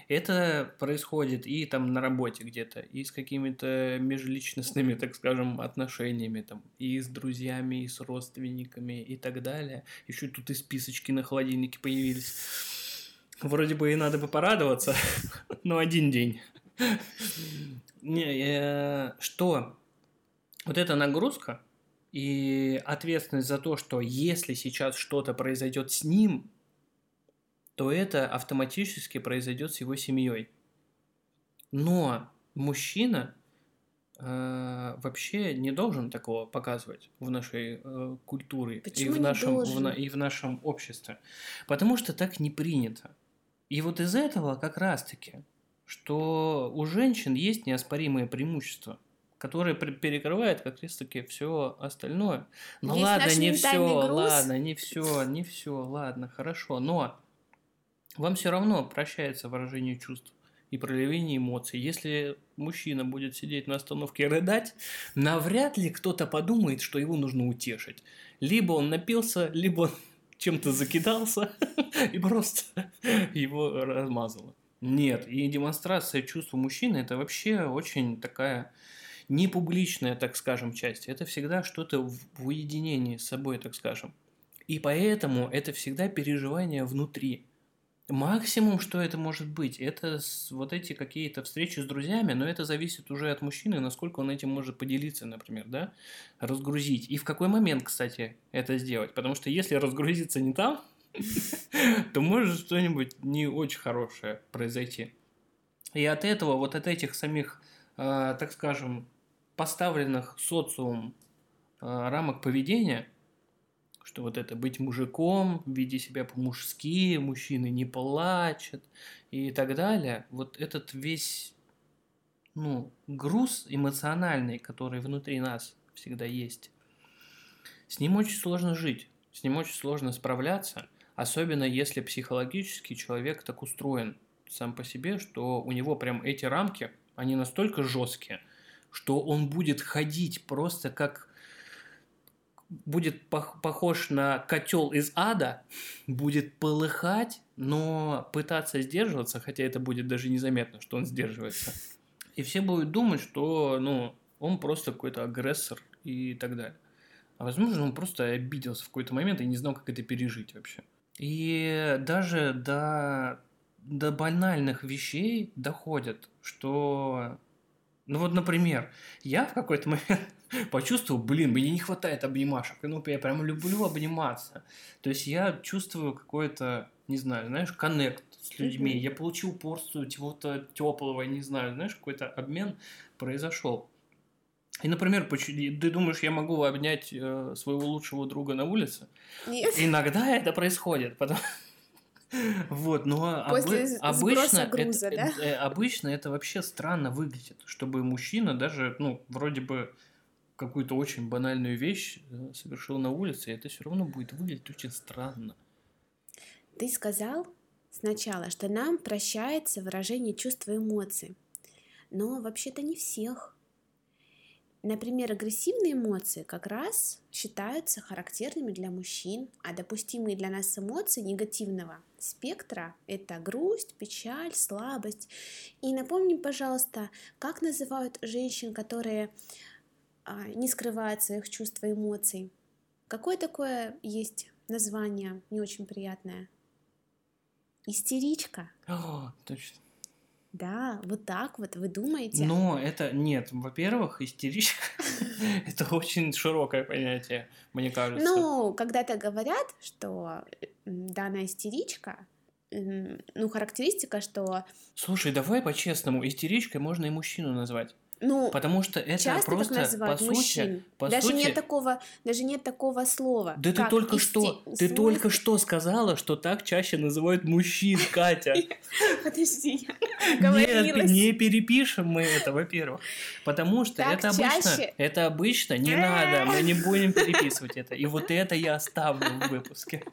[SPEAKER 2] Это происходит и там на работе где-то, и с какими-то межличностными, так скажем, отношениями, там, и с друзьями, и с родственниками, и так далее. Еще тут и списочки на холодильнике появились. Вроде бы и надо бы порадоваться, но один день. Не, э, что вот эта нагрузка и ответственность за то, что если сейчас что-то произойдет с ним, то это автоматически произойдет с его семьей. Но мужчина э, вообще не должен такого показывать в нашей э, культуре
[SPEAKER 1] Почему
[SPEAKER 2] и в нашем в
[SPEAKER 1] должен?
[SPEAKER 2] и в нашем обществе, потому что так не принято. И вот из этого как раз-таки, что у женщин есть неоспоримые преимущества, которые перекрывают как раз-таки все остальное. Ну
[SPEAKER 1] Весь
[SPEAKER 2] ладно, не все,
[SPEAKER 1] груз.
[SPEAKER 2] ладно, не все, не все, ладно, хорошо, но вам все равно прощается выражение чувств и проявление эмоций. Если мужчина будет сидеть на остановке и рыдать, навряд ли кто-то подумает, что его нужно утешить. Либо он напился, либо он чем-то закидался и просто его размазало. Нет, и демонстрация чувств у мужчины это вообще очень такая непубличная, так скажем, часть. Это всегда что-то в уединении с собой, так скажем. И поэтому это всегда переживание внутри. Максимум, что это может быть, это вот эти какие-то встречи с друзьями, но это зависит уже от мужчины, насколько он этим может поделиться, например, да, разгрузить. И в какой момент, кстати, это сделать. Потому что если разгрузиться не там, то может что-нибудь не очень хорошее произойти. И от этого, вот от этих самих, э, так скажем, поставленных социум э, рамок поведения, что вот это быть мужиком, веди себя по-мужски, мужчины не плачут и так далее, вот этот весь, ну, груз эмоциональный, который внутри нас всегда есть, с ним очень сложно жить, с ним очень сложно справляться, особенно если психологически человек так устроен сам по себе, что у него прям эти рамки, они настолько жесткие, что он будет ходить просто как будет пох- похож на котел из ада, будет полыхать, но пытаться сдерживаться, хотя это будет даже незаметно, что он сдерживается. И все будут думать, что ну, он просто какой-то агрессор и так далее. А возможно, он просто обиделся в какой-то момент и не знал, как это пережить вообще. И даже до, до банальных вещей доходят, что... Ну вот, например, я в какой-то момент почувствовал, блин, мне не хватает обнимашек. Ну, я прям люблю обниматься. То есть я чувствую какой-то, не знаю, знаешь, коннект с людьми. Я получил порцию чего-то теплого, не знаю, знаешь, какой-то обмен произошел. И, например, ты думаешь, я могу обнять э, своего лучшего друга на улице?
[SPEAKER 1] Нет.
[SPEAKER 2] Иногда это происходит, потому... Вот, но
[SPEAKER 1] После
[SPEAKER 2] обы- обычно,
[SPEAKER 1] груза,
[SPEAKER 2] это,
[SPEAKER 1] да?
[SPEAKER 2] э, обычно это вообще странно выглядит, чтобы мужчина даже, ну, вроде бы какую-то очень банальную вещь э, совершил на улице, и это все равно будет выглядеть очень странно.
[SPEAKER 1] Ты сказал сначала, что нам прощается выражение чувств и эмоций. Но вообще-то не всех. Например, агрессивные эмоции как раз считаются характерными для мужчин, а допустимые для нас эмоции негативного спектра – это грусть, печаль, слабость. И напомни, пожалуйста, как называют женщин, которые не скрывают своих чувств и эмоций? Какое такое есть название не очень приятное? Истеричка.
[SPEAKER 2] О, точно.
[SPEAKER 1] Да, вот так вот вы думаете.
[SPEAKER 2] Но это нет, во-первых, истеричка это очень широкое понятие, мне кажется.
[SPEAKER 1] Ну, когда-то говорят, что данная истеричка, ну, характеристика, что,
[SPEAKER 2] Слушай, давай по-честному, истеричкой можно и мужчину назвать.
[SPEAKER 1] Ну,
[SPEAKER 2] Потому что это
[SPEAKER 1] часто
[SPEAKER 2] просто,
[SPEAKER 1] так называют
[SPEAKER 2] по
[SPEAKER 1] мужчин.
[SPEAKER 2] сути, по
[SPEAKER 1] даже
[SPEAKER 2] сути...
[SPEAKER 1] нет такого, даже нет такого слова.
[SPEAKER 2] Да ты только
[SPEAKER 1] исти-
[SPEAKER 2] что, ты
[SPEAKER 1] Смысл?
[SPEAKER 2] только что сказала, что так чаще называют мужчин, Катя.
[SPEAKER 1] Подожди,
[SPEAKER 2] Нет, не перепишем мы это, во-первых. Потому что это обычно, это обычно не надо, мы не будем переписывать это. И вот это я оставлю в выпуске.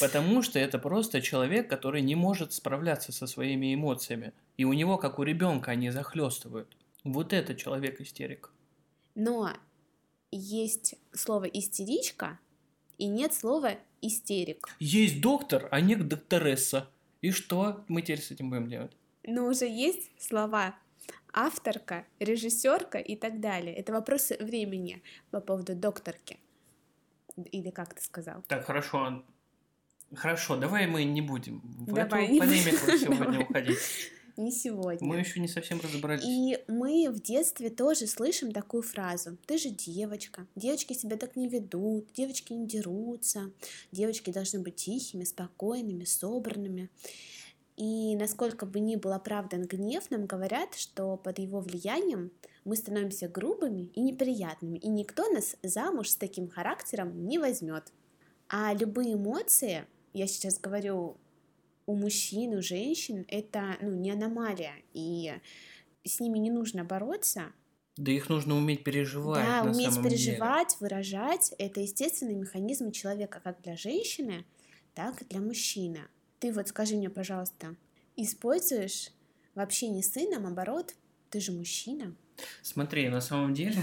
[SPEAKER 2] Потому что это просто человек, который не может справляться со своими эмоциями. И у него, как у ребенка, они захлестывают. Вот это человек истерик.
[SPEAKER 1] Но есть слово истеричка и нет слова истерик.
[SPEAKER 2] Есть доктор, а нет докторесса. И что мы теперь с этим будем делать?
[SPEAKER 1] Но уже есть слова авторка, режиссерка и так далее. Это вопросы времени по поводу докторки. Или как ты сказал?
[SPEAKER 2] Так, хорошо. Хорошо, давай мы не будем в
[SPEAKER 1] Давай,
[SPEAKER 2] эту полемику сегодня уходить.
[SPEAKER 1] не сегодня.
[SPEAKER 2] Мы еще не совсем разобрались.
[SPEAKER 1] И мы в детстве тоже слышим такую фразу. Ты же девочка. Девочки себя так не ведут, девочки не дерутся, девочки должны быть тихими, спокойными, собранными. И насколько бы ни был оправдан гнев, нам говорят, что под его влиянием мы становимся грубыми и неприятными, и никто нас замуж с таким характером не возьмет. А любые эмоции, я сейчас говорю у мужчин, у женщин, это ну, не аномалия, и с ними не нужно бороться.
[SPEAKER 2] Да их нужно уметь переживать.
[SPEAKER 1] Да,
[SPEAKER 2] на
[SPEAKER 1] уметь
[SPEAKER 2] самом
[SPEAKER 1] переживать,
[SPEAKER 2] деле.
[SPEAKER 1] выражать, это естественный механизм человека как для женщины, так и для мужчины. Ты вот скажи мне, пожалуйста, используешь в общении с сыном оборот, ты же мужчина,
[SPEAKER 2] Смотри, на самом деле,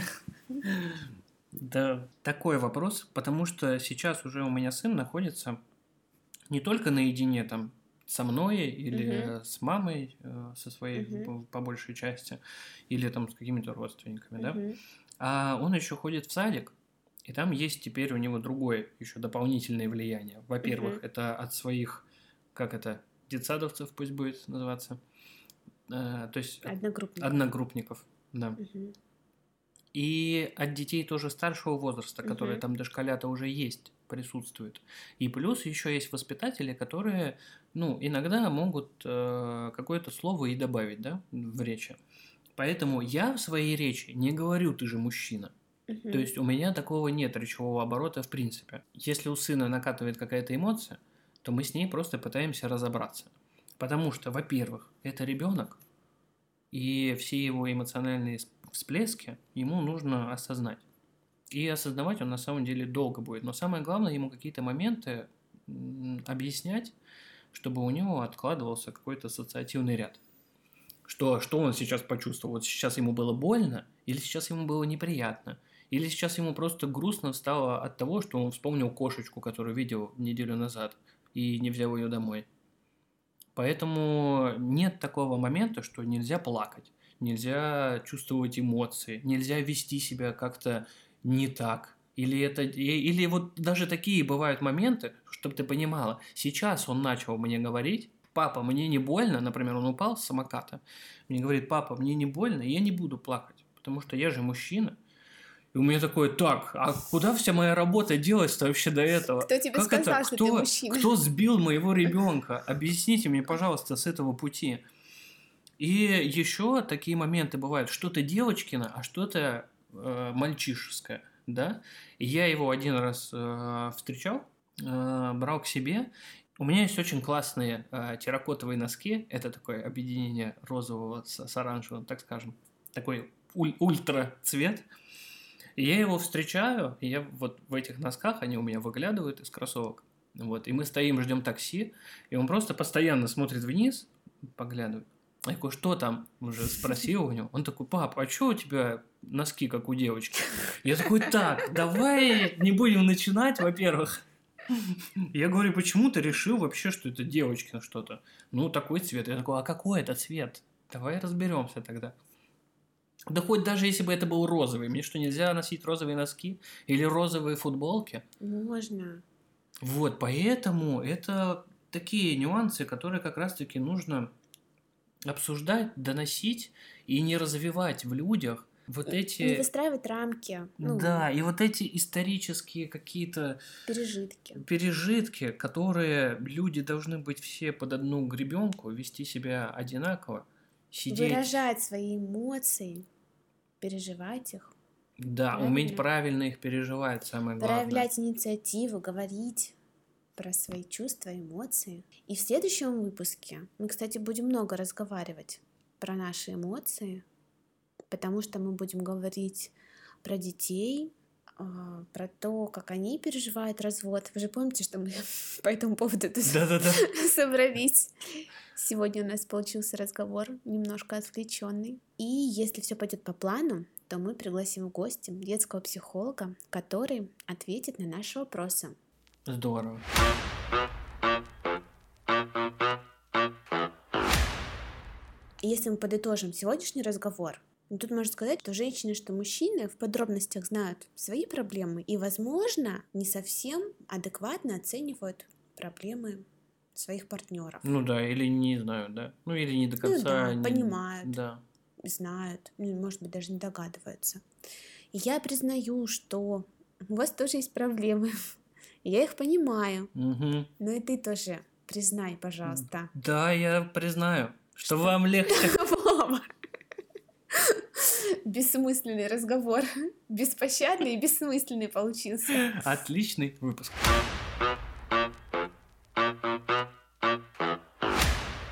[SPEAKER 2] да, такой вопрос, потому что сейчас уже у меня сын находится не только наедине там со мной или
[SPEAKER 1] Мгм.
[SPEAKER 2] с мамой, э, со своей
[SPEAKER 1] Мгм.
[SPEAKER 2] по- по большей части, или там с какими-то родственниками, да,
[SPEAKER 1] Мгм.
[SPEAKER 2] а он еще ходит в садик, и там есть теперь у него другое, еще дополнительное влияние. Во-первых,
[SPEAKER 1] Мгм.
[SPEAKER 2] это от своих, как это, детсадовцев пусть будет называться, э, то есть от
[SPEAKER 1] одногруппник.
[SPEAKER 2] одногруппников, да.
[SPEAKER 1] Мгм.
[SPEAKER 2] И от детей тоже старшего возраста, которые там дошколята уже есть, присутствуют. И плюс еще есть воспитатели, которые, ну, иногда могут э, какое-то слово и добавить, да, в речи. Поэтому я в своей речи не говорю «ты же мужчина».
[SPEAKER 1] Мгм.
[SPEAKER 2] То есть у меня такого нет речевого оборота в принципе. Если у сына накатывает какая-то эмоция, то мы с ней просто пытаемся разобраться. Потому что, во-первых, это ребенок, и все его эмоциональные сп- всплески ему нужно осознать. И осознавать он на самом деле долго будет. Но самое главное, ему какие-то моменты объяснять, чтобы у него откладывался какой-то ассоциативный ряд. Что, что он сейчас почувствовал? Вот сейчас ему было больно, или сейчас ему было неприятно, или сейчас ему просто грустно стало от того, что он вспомнил кошечку, которую видел неделю назад, и не взял ее домой. Поэтому нет такого момента, что нельзя плакать, нельзя чувствовать эмоции, нельзя вести себя как-то не так. Или это, или вот даже такие бывают моменты, чтобы ты понимала, сейчас он начал мне говорить, папа, мне не больно, например, он упал с самоката, мне говорит, папа, мне не больно, я не буду плакать, потому что я же мужчина. И у меня такое, так, а куда вся моя работа делась-то вообще до этого?
[SPEAKER 1] Кто тебе
[SPEAKER 2] Как
[SPEAKER 1] сказал,
[SPEAKER 2] это?
[SPEAKER 1] что
[SPEAKER 2] кто,
[SPEAKER 1] ты мужчина?
[SPEAKER 2] Кто сбил моего ребенка? Объясните мне, пожалуйста, с этого пути. И еще такие моменты бывают, что-то девочкино, а что-то э, мальчишеское, да? Я его один раз э, встречал, э, брал к себе. У меня есть очень классные терракотовые носки. Это такое объединение розового с, с оранжевым, так скажем. Такой уль- ультра цвет. И я его встречаю, и я вот в этих носках, они у меня выглядывают из кроссовок. Вот, и мы стоим, ждем такси, и он просто постоянно смотрит вниз, поглядывает. Я такой, что там? Уже спросил у него. Он такой, пап, а что у тебя носки, как у девочки? Я такой, так, давай не будем начинать, во-первых. Я говорю, почему ты решил вообще, что это девочкино что-то? Ну, такой цвет. Я такой, а какой это цвет? Давай разберемся тогда. Да хоть даже если бы это был розовый, мне что, нельзя носить розовые носки или розовые футболки?
[SPEAKER 1] Можно.
[SPEAKER 2] Вот, поэтому это такие нюансы, которые как раз-таки нужно обсуждать, доносить и не развивать в людях вот
[SPEAKER 1] Не
[SPEAKER 2] эти...
[SPEAKER 1] выстраивать рамки, ну,
[SPEAKER 2] Да, и вот эти исторические какие-то
[SPEAKER 1] пережитки.
[SPEAKER 2] пережитки, которые люди должны быть все под одну гребенку, вести себя одинаково, сидеть...
[SPEAKER 1] Выражать свои эмоции, переживать их,
[SPEAKER 2] Да, уметь
[SPEAKER 1] Правильно.
[SPEAKER 2] правильно их переживать, самое главное.
[SPEAKER 1] проявлять инициативу, говорить про свои чувства, эмоции. И в следующем выпуске мы, кстати, будем много разговаривать про наши эмоции, потому что мы будем говорить про детей, а, про то, как они переживают развод. Вы же помните, что мы по этому поводу тут
[SPEAKER 2] Да-да-да.
[SPEAKER 1] собрались. Сегодня у нас получился разговор немножко отвлеченный. И если все пойдет по плану, то мы пригласим в гости детского психолога, который ответит на наши вопросы.
[SPEAKER 2] Здорово.
[SPEAKER 1] Если мы подытожим сегодняшний разговор, ну, тут можно сказать, что женщины, что мужчины в подробностях знают свои проблемы и, возможно, не совсем адекватно оценивают проблемы своих партнеров.
[SPEAKER 2] Ну да, или не знаю, да. Ну или не до
[SPEAKER 1] Ну
[SPEAKER 2] конца.
[SPEAKER 1] да,
[SPEAKER 2] не-
[SPEAKER 1] понимают.
[SPEAKER 2] Да.
[SPEAKER 1] знают, ну, может быть, даже не догадываются. И я признаю, что у вас тоже есть проблемы. Я их понимаю,
[SPEAKER 2] Мгм.
[SPEAKER 1] но и ты тоже признай, пожалуйста.
[SPEAKER 2] Да, я признаю, что вам легче.
[SPEAKER 1] Бессмысленный разговор. Беспощадный и бессмысленный получился.
[SPEAKER 2] Отличный выпуск.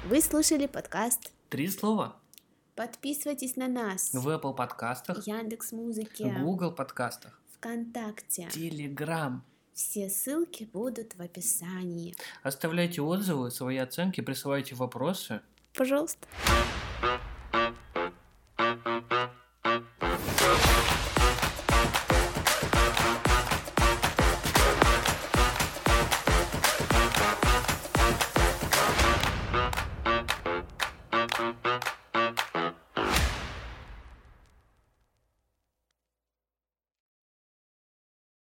[SPEAKER 1] Вы слушали подкаст.
[SPEAKER 2] Три слова.
[SPEAKER 1] Подписывайтесь на нас.
[SPEAKER 2] В Apple подкастах,
[SPEAKER 1] Яндекс
[SPEAKER 2] в
[SPEAKER 1] Музыке,
[SPEAKER 2] Google подкастах,
[SPEAKER 1] ВКонтакте.
[SPEAKER 2] Telegram.
[SPEAKER 1] Все ссылки будут в описании.
[SPEAKER 2] Оставляйте отзывы, свои оценки, присылайте вопросы.
[SPEAKER 1] Пожалуйста.